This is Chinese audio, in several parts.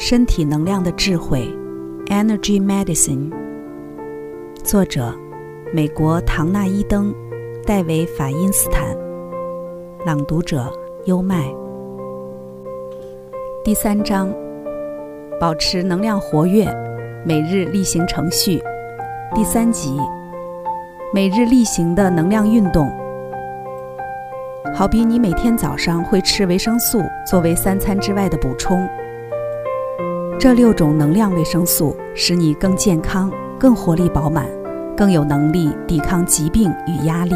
身体能量的智慧，Energy Medicine。作者：美国唐纳伊登、戴维法因斯坦。朗读者：优麦。第三章：保持能量活跃，每日例行程序。第三集：每日例行的能量运动。好比你每天早上会吃维生素作为三餐之外的补充，这六种能量维生素使你更健康、更活力饱满、更有能力抵抗疾病与压力。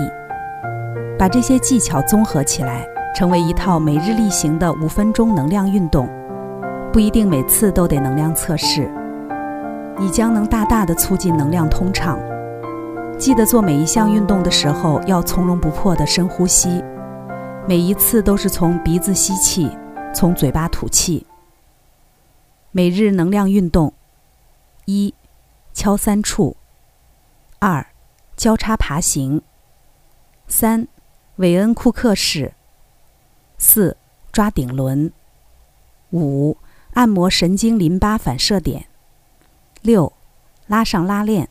把这些技巧综合起来，成为一套每日例行的五分钟能量运动，不一定每次都得能量测试，你将能大大的促进能量通畅。记得做每一项运动的时候，要从容不迫的深呼吸。每一次都是从鼻子吸气，从嘴巴吐气。每日能量运动：一、敲三处；二、交叉爬行；三、韦恩库克式；四、抓顶轮；五、按摩神经淋巴反射点；六、拉上拉链。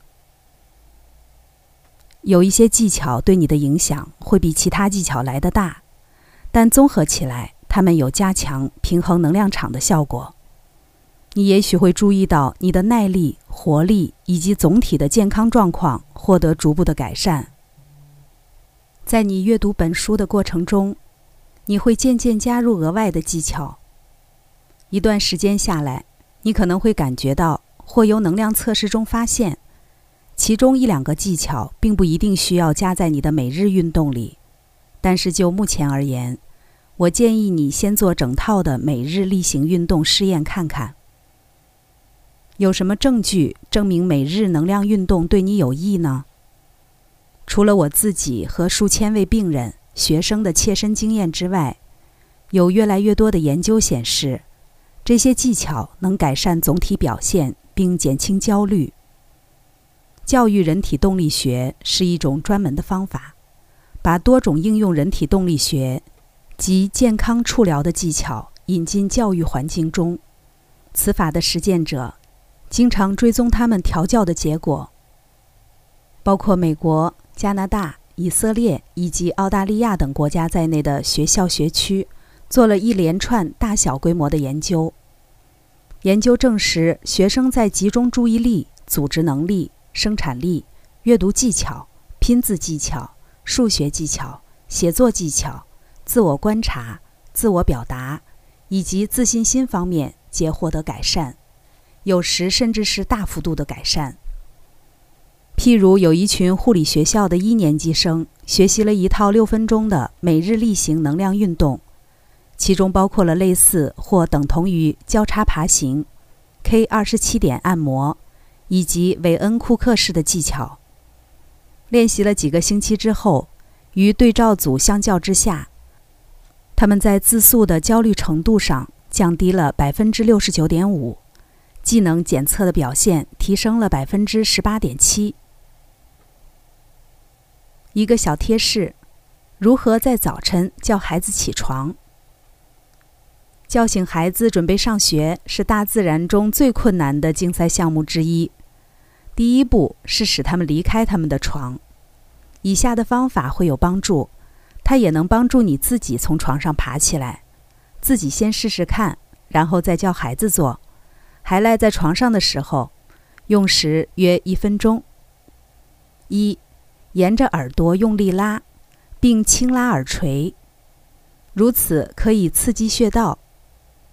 有一些技巧对你的影响会比其他技巧来得大。但综合起来，它们有加强平衡能量场的效果。你也许会注意到你的耐力、活力以及总体的健康状况获得逐步的改善。在你阅读本书的过程中，你会渐渐加入额外的技巧。一段时间下来，你可能会感觉到，或由能量测试中发现，其中一两个技巧并不一定需要加在你的每日运动里。但是就目前而言，我建议你先做整套的每日例行运动试验看看。有什么证据证明每日能量运动对你有益呢？除了我自己和数千位病人、学生的切身经验之外，有越来越多的研究显示，这些技巧能改善总体表现并减轻焦虑。教育人体动力学是一种专门的方法。把多种应用人体动力学及健康触疗的技巧引进教育环境中，此法的实践者经常追踪他们调教的结果。包括美国、加拿大、以色列以及澳大利亚等国家在内的学校学区，做了一连串大小规模的研究。研究证实，学生在集中注意力、组织能力、生产力、阅读技巧、拼字技巧。数学技巧、写作技巧、自我观察、自我表达以及自信心方面皆获得改善，有时甚至是大幅度的改善。譬如，有一群护理学校的一年级生学习了一套六分钟的每日例行能量运动，其中包括了类似或等同于交叉爬行、K 二十七点按摩以及韦恩库克式的技巧。练习了几个星期之后，与对照组相较之下，他们在自诉的焦虑程度上降低了百分之六十九点五，技能检测的表现提升了百分之十八点七。一个小贴士：如何在早晨叫孩子起床？叫醒孩子准备上学是大自然中最困难的竞赛项目之一。第一步是使他们离开他们的床。以下的方法会有帮助，它也能帮助你自己从床上爬起来。自己先试试看，然后再教孩子做。还赖在床上的时候，用时约一分钟。一，沿着耳朵用力拉，并轻拉耳垂，如此可以刺激穴道，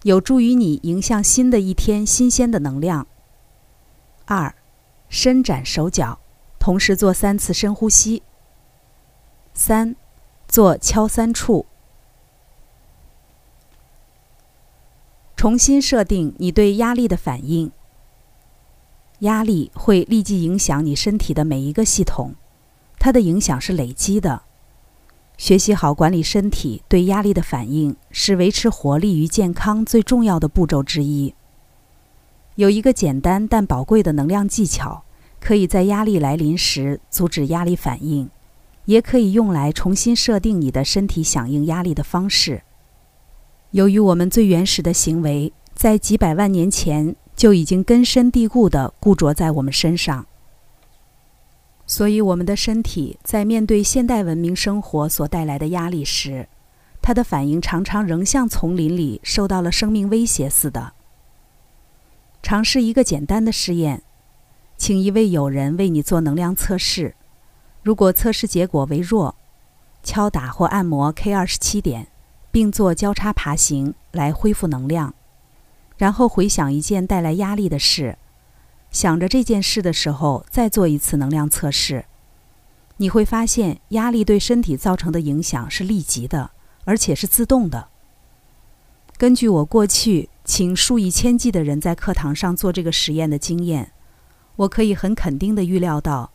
有助于你迎向新的一天新鲜的能量。二，伸展手脚，同时做三次深呼吸。三，做敲三处。重新设定你对压力的反应。压力会立即影响你身体的每一个系统，它的影响是累积的。学习好管理身体对压力的反应，是维持活力与健康最重要的步骤之一。有一个简单但宝贵的能量技巧，可以在压力来临时阻止压力反应。也可以用来重新设定你的身体响应压力的方式。由于我们最原始的行为在几百万年前就已经根深蒂固地固着在我们身上。所以，我们的身体在面对现代文明生活所带来的压力时，它的反应常常仍像丛林里受到了生命威胁似的。尝试一个简单的试验，请一位友人为你做能量测试。如果测试结果为弱，敲打或按摩 K 二十七点，并做交叉爬行来恢复能量。然后回想一件带来压力的事，想着这件事的时候，再做一次能量测试。你会发现，压力对身体造成的影响是立即的，而且是自动的。根据我过去请数以千计的人在课堂上做这个实验的经验，我可以很肯定地预料到。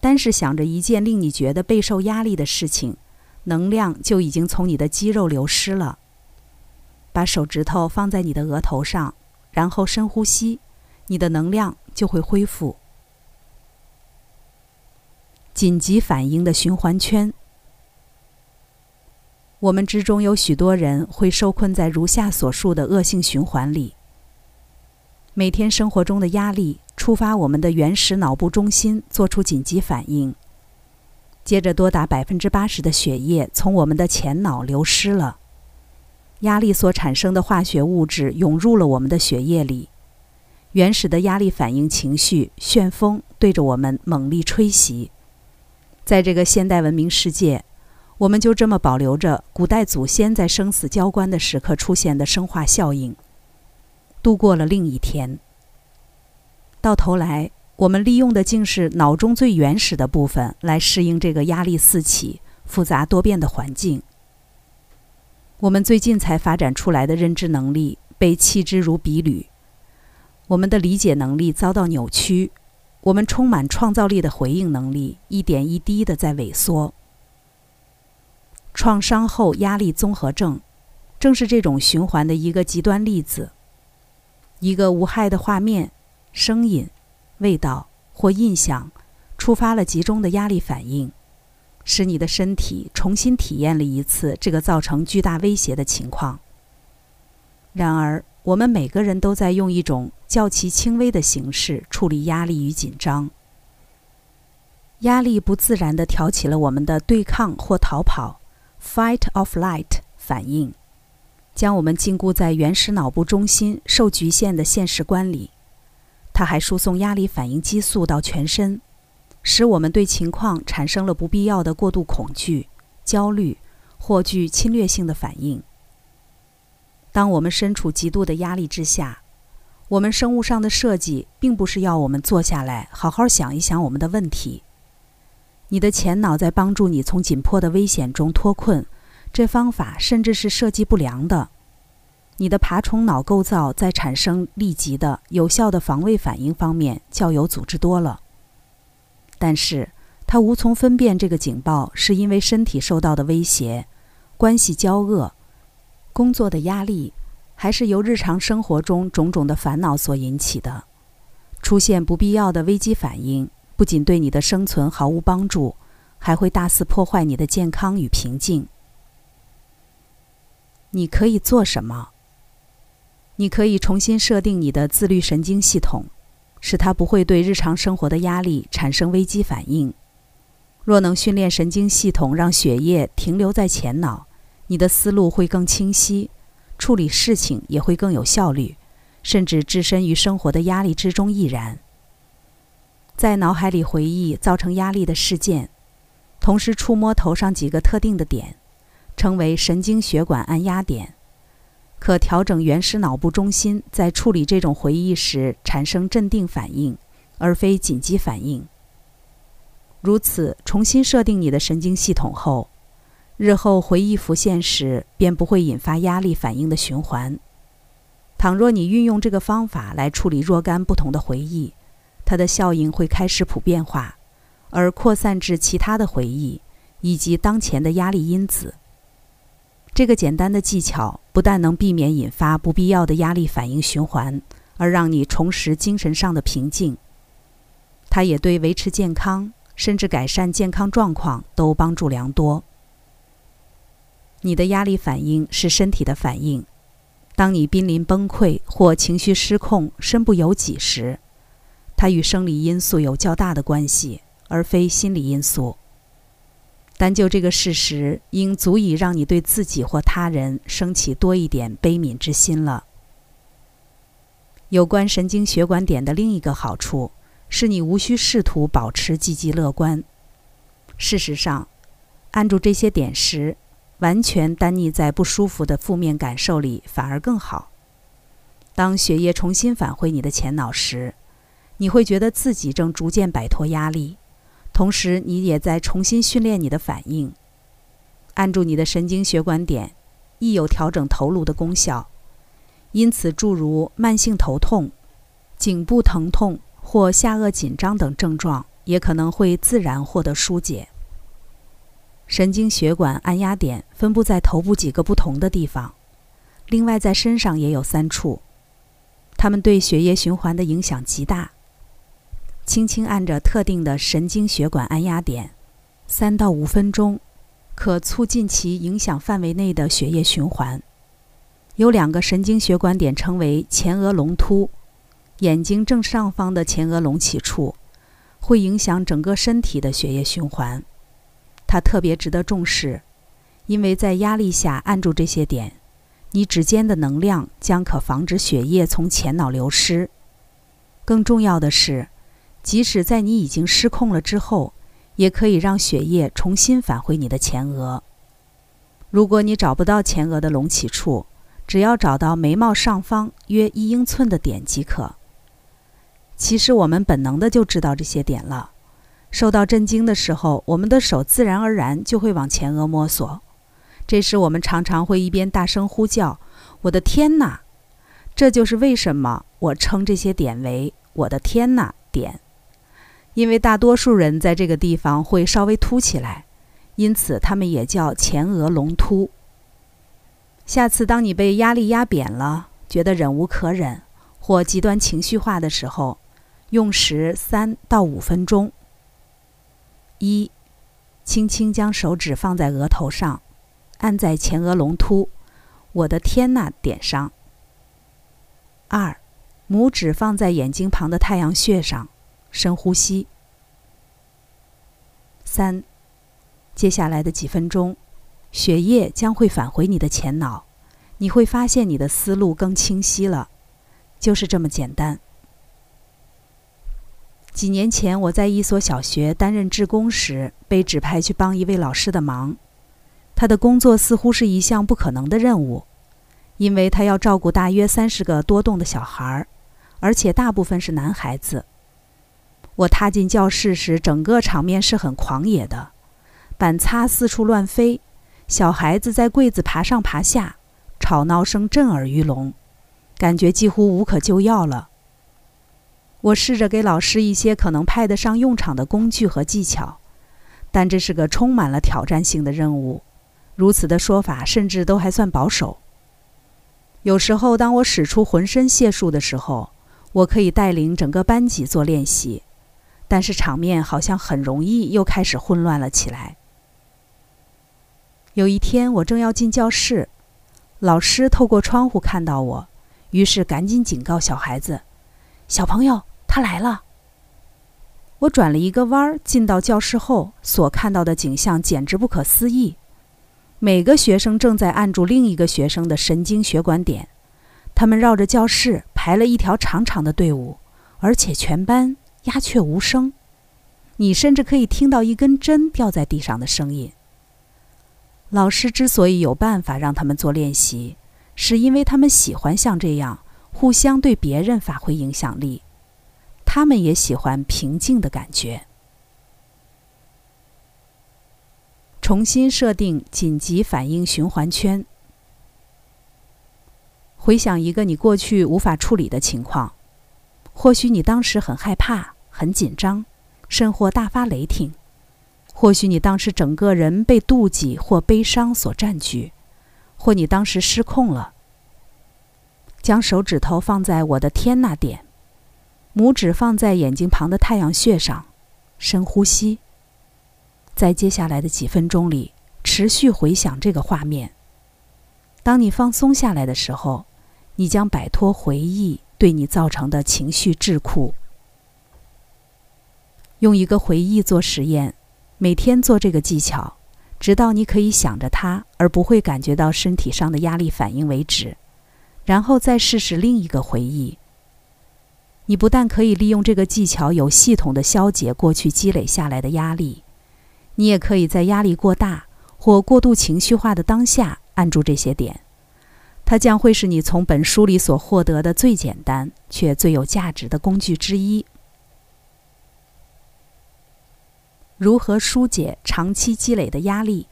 单是想着一件令你觉得备受压力的事情，能量就已经从你的肌肉流失了。把手指头放在你的额头上，然后深呼吸，你的能量就会恢复。紧急反应的循环圈。我们之中有许多人会受困在如下所述的恶性循环里。每天生活中的压力。触发我们的原始脑部中心做出紧急反应，接着多达百分之八十的血液从我们的前脑流失了，压力所产生的化学物质涌入了我们的血液里，原始的压力反应情绪旋风对着我们猛力吹袭，在这个现代文明世界，我们就这么保留着古代祖先在生死交关的时刻出现的生化效应，度过了另一天。到头来，我们利用的竟是脑中最原始的部分来适应这个压力四起、复杂多变的环境。我们最近才发展出来的认知能力被弃之如敝履，我们的理解能力遭到扭曲，我们充满创造力的回应能力一点一滴的在萎缩。创伤后压力综合症，正是这种循环的一个极端例子。一个无害的画面。声音、味道或印象，触发了集中的压力反应，使你的身体重新体验了一次这个造成巨大威胁的情况。然而，我们每个人都在用一种较其轻微的形式处理压力与紧张。压力不自然地挑起了我们的对抗或逃跑 （fight or flight） 反应，将我们禁锢在原始脑部中心受局限的现实观里。它还输送压力反应激素到全身，使我们对情况产生了不必要的过度恐惧、焦虑或具侵略性的反应。当我们身处极度的压力之下，我们生物上的设计并不是要我们坐下来好好想一想我们的问题。你的前脑在帮助你从紧迫的危险中脱困，这方法甚至是设计不良的。你的爬虫脑构造在产生立即的、有效的防卫反应方面较有组织多了，但是它无从分辨这个警报是因为身体受到的威胁、关系交恶、工作的压力，还是由日常生活中种种的烦恼所引起的。出现不必要的危机反应，不仅对你的生存毫无帮助，还会大肆破坏你的健康与平静。你可以做什么？你可以重新设定你的自律神经系统，使它不会对日常生活的压力产生危机反应。若能训练神经系统，让血液停留在前脑，你的思路会更清晰，处理事情也会更有效率，甚至置身于生活的压力之中亦然。在脑海里回忆造成压力的事件，同时触摸头上几个特定的点，称为神经血管按压点。可调整原始脑部中心在处理这种回忆时产生镇定反应，而非紧急反应。如此重新设定你的神经系统后，日后回忆浮现时便不会引发压力反应的循环。倘若你运用这个方法来处理若干不同的回忆，它的效应会开始普遍化，而扩散至其他的回忆以及当前的压力因子。这个简单的技巧不但能避免引发不必要的压力反应循环，而让你重拾精神上的平静，它也对维持健康甚至改善健康状况都帮助良多。你的压力反应是身体的反应，当你濒临崩溃或情绪失控、身不由己时，它与生理因素有较大的关系，而非心理因素。单就这个事实，应足以让你对自己或他人升起多一点悲悯之心了。有关神经血管点的另一个好处，是你无需试图保持积极乐观。事实上，按住这些点时，完全单溺在不舒服的负面感受里，反而更好。当血液重新返回你的前脑时，你会觉得自己正逐渐摆脱压力，同时你也在重新训练你的反应。按住你的神经血管点，亦有调整头颅的功效，因此诸如慢性头痛、颈部疼痛或下颚紧张等症状，也可能会自然获得疏解。神经血管按压点分布在头部几个不同的地方，另外在身上也有三处，它们对血液循环的影响极大。轻轻按着特定的神经血管按压点，三到五分钟，可促进其影响范围内的血液循环。有两个神经血管点称为前额隆突，眼睛正上方的前额隆起处，会影响整个身体的血液循环。它特别值得重视，因为在压力下按住这些点，你指尖的能量将可防止血液从前脑流失。更重要的是，即使在你已经失控了之后，也可以让血液重新返回你的前额。如果你找不到前额的隆起处，只要找到眉毛上方约一英寸的点即可。其实我们本能的就知道这些点了。受到震惊的时候，我们的手自然而然就会往前额摸索。这时，我们常常会一边大声呼叫：“我的天哪！”这就是为什么我称这些点为“我的天哪”点，因为大多数人在这个地方会稍微凸起来，因此它们也叫前额隆突。下次当你被压力压扁了，觉得忍无可忍或极端情绪化的时候，用时三到五分钟。一，轻轻将手指放在额头上，按在前额隆突，我的天呐点上。二，拇指放在眼睛旁的太阳穴上，深呼吸。三，接下来的几分钟，血液将会返回你的前脑，你会发现你的思路更清晰了，就是这么简单。几年前，我在一所小学担任志工时，被指派去帮一位老师的忙。他的工作似乎是一项不可能的任务，因为他要照顾大约三十个多动的小孩儿，而且大部分是男孩子。我踏进教室时，整个场面是很狂野的，板擦四处乱飞，小孩子在柜子爬上爬下，吵闹声震耳欲聋，感觉几乎无可救药了。我试着给老师一些可能派得上用场的工具和技巧，但这是个充满了挑战性的任务。如此的说法甚至都还算保守。有时候，当我使出浑身解数的时候，我可以带领整个班级做练习，但是场面好像很容易又开始混乱了起来。有一天，我正要进教室，老师透过窗户看到我，于是赶紧警告小孩子：“小朋友。”他来了。我转了一个弯儿，进到教室后，所看到的景象简直不可思议。每个学生正在按住另一个学生的神经血管点，他们绕着教室排了一条长长的队伍，而且全班鸦雀无声。你甚至可以听到一根针掉在地上的声音。老师之所以有办法让他们做练习，是因为他们喜欢像这样互相对别人发挥影响力。他们也喜欢平静的感觉。重新设定紧急反应循环圈。回想一个你过去无法处理的情况，或许你当时很害怕、很紧张，甚或大发雷霆；或许你当时整个人被妒忌或悲伤所占据，或你当时失控了。将手指头放在我的天那点。拇指放在眼睛旁的太阳穴上，深呼吸。在接下来的几分钟里，持续回想这个画面。当你放松下来的时候，你将摆脱回忆对你造成的情绪桎梏。用一个回忆做实验，每天做这个技巧，直到你可以想着它而不会感觉到身体上的压力反应为止。然后再试试另一个回忆。你不但可以利用这个技巧有系统的消解过去积累下来的压力，你也可以在压力过大或过度情绪化的当下按住这些点。它将会是你从本书里所获得的最简单却最有价值的工具之一。如何疏解长期积累的压力？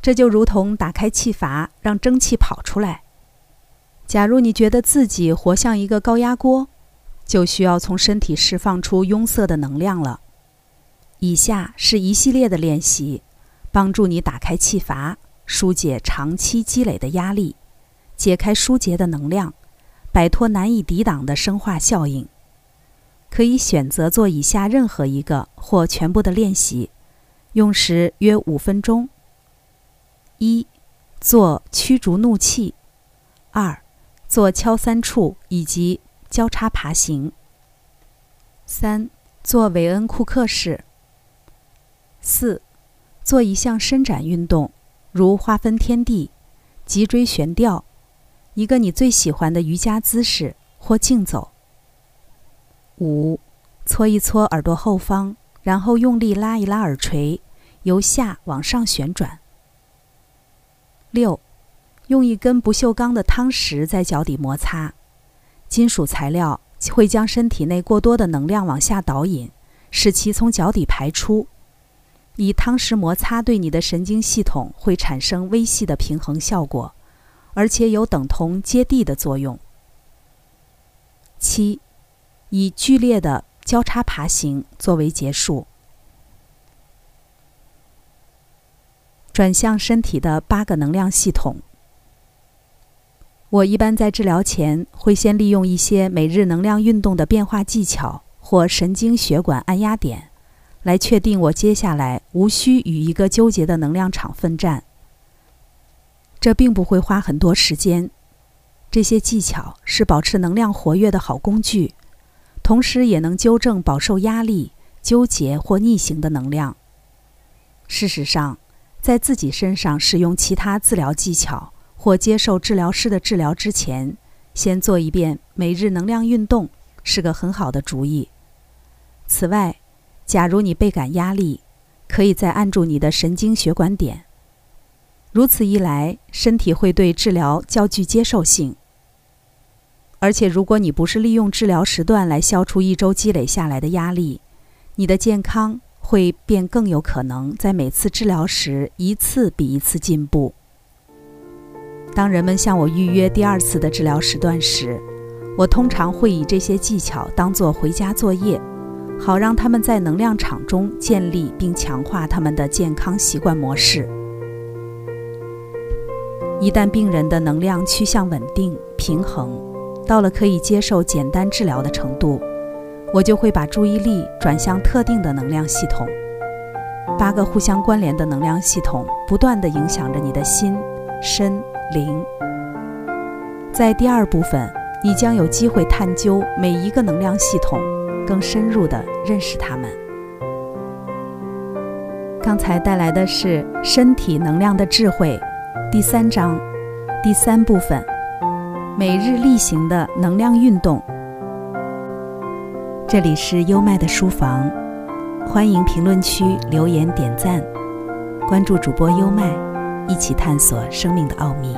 这就如同打开气阀，让蒸汽跑出来。假如你觉得自己活像一个高压锅，就需要从身体释放出拥塞的能量了。以下是一系列的练习，帮助你打开气阀，疏解长期积累的压力，解开疏结的能量，摆脱难以抵挡的生化效应。可以选择做以下任何一个或全部的练习，用时约五分钟。一，做驱逐怒气；二，做敲三处以及交叉爬行；三，做韦恩库克式；四，做一项伸展运动，如划分天地、脊椎悬吊、一个你最喜欢的瑜伽姿势或竞走；五，搓一搓耳朵后方，然后用力拉一拉耳垂，由下往上旋转。六，用一根不锈钢的汤匙在脚底摩擦，金属材料会将身体内过多的能量往下导引，使其从脚底排出。以汤匙摩擦对你的神经系统会产生微细的平衡效果，而且有等同接地的作用。七，以剧烈的交叉爬行作为结束。转向身体的八个能量系统。我一般在治疗前会先利用一些每日能量运动的变化技巧或神经血管按压点，来确定我接下来无需与一个纠结的能量场奋战。这并不会花很多时间。这些技巧是保持能量活跃的好工具，同时也能纠正饱受压力、纠结或逆行的能量。事实上。在自己身上使用其他治疗技巧或接受治疗师的治疗之前，先做一遍每日能量运动是个很好的主意。此外，假如你倍感压力，可以再按住你的神经血管点。如此一来，身体会对治疗较具接受性。而且，如果你不是利用治疗时段来消除一周积累下来的压力，你的健康。会变更有可能在每次治疗时一次比一次进步。当人们向我预约第二次的治疗时段时，我通常会以这些技巧当做回家作业，好让他们在能量场中建立并强化他们的健康习惯模式。一旦病人的能量趋向稳定平衡，到了可以接受简单治疗的程度。我就会把注意力转向特定的能量系统，八个互相关联的能量系统不断地影响着你的心、身、灵。在第二部分，你将有机会探究每一个能量系统，更深入地认识它们。刚才带来的是身体能量的智慧，第三章，第三部分，每日例行的能量运动。这里是优麦的书房，欢迎评论区留言点赞，关注主播优麦，一起探索生命的奥秘。